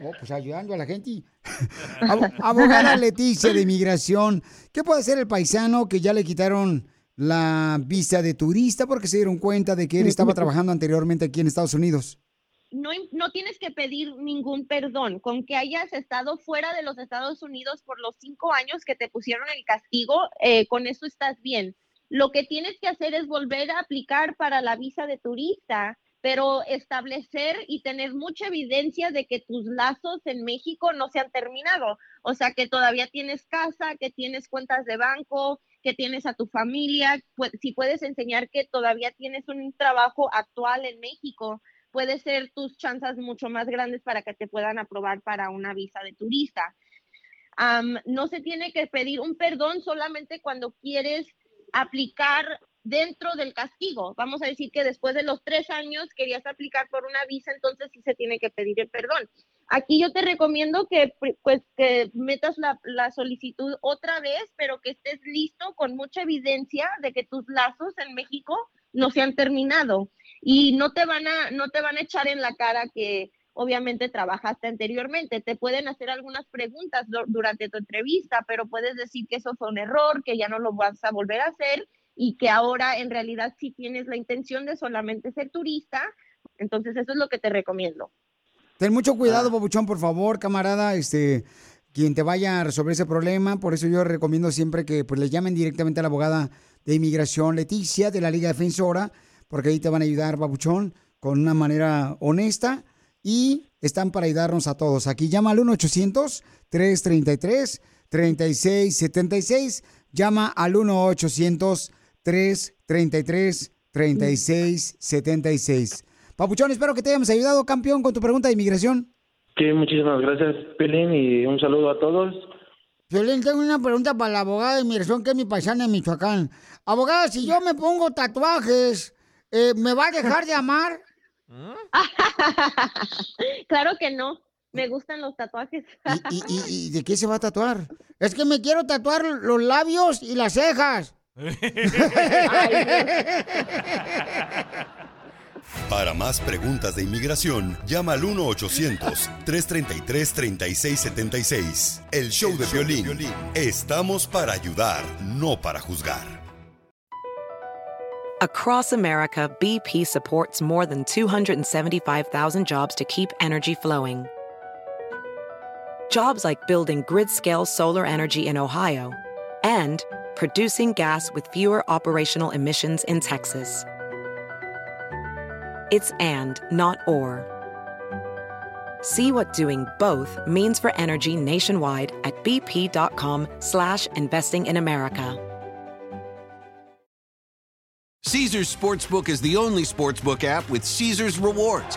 Oh, pues ayudando a la gente. Abo- Abogada Leticia de Migración, ¿qué puede hacer el paisano que ya le quitaron la visa de turista porque se dieron cuenta de que él estaba trabajando anteriormente aquí en Estados Unidos? no, no tienes que pedir ningún perdón. Con que hayas estado fuera de los Estados Unidos por los cinco años que te pusieron el castigo, eh, con eso estás bien. Lo que tienes que hacer es volver a aplicar para la visa de turista, pero establecer y tener mucha evidencia de que tus lazos en México no se han terminado. O sea, que todavía tienes casa, que tienes cuentas de banco, que tienes a tu familia. Si puedes enseñar que todavía tienes un trabajo actual en México, puede ser tus chances mucho más grandes para que te puedan aprobar para una visa de turista. Am, no se tiene que pedir un perdón solamente cuando quieres aplicar dentro del castigo. Vamos a decir que después de los tres años querías aplicar por una visa, entonces sí se tiene que pedir el perdón. Aquí yo te recomiendo que pues que metas la, la, solicitud otra vez, pero que estés listo con mucha evidencia de que tus lazos en México no se han terminado y no te van a no te van a echar en la cara que obviamente trabajaste anteriormente. Te pueden hacer algunas preguntas durante tu entrevista, pero puedes decir que eso fue un error, que ya no lo vas a volver a hacer y que ahora en realidad sí tienes la intención de solamente ser turista. Entonces eso es lo que te recomiendo. Ten mucho cuidado, Bobuchón, por favor, camarada, este, quien te vaya a resolver ese problema. Por eso yo recomiendo siempre que pues, le llamen directamente a la abogada de inmigración Leticia de la Liga Defensora, porque ahí te van a ayudar, Babuchón, con una manera honesta y están para ayudarnos a todos. Aquí llama al 1-800-333-3676. Llama al 1-800-333-3676. Papuchón, espero que te hayamos ayudado, campeón, con tu pregunta de inmigración. Que muchísimas gracias, Pelín, y un saludo a todos. Pelín, tengo una pregunta para la abogada de inmigración, que es mi paisana en Michoacán. Abogada, si yo me pongo tatuajes, eh, ¿me va a dejar de amar? claro que no. Me gustan los tatuajes. ¿Y, de qué se va a tatuar? Es que me quiero tatuar los labios y las cejas. Para más preguntas de inmigración, llama al 1-800-333-3676. El show de violín. Estamos para ayudar, no para juzgar. Across America, BP supports more than 275,000 jobs to keep energy flowing. Jobs like building grid scale solar energy in Ohio and producing gas with fewer operational emissions in Texas. It's and, not or. See what doing both means for energy nationwide at bp.com slash investing in America. Caesars Sportsbook is the only sportsbook app with Caesars rewards.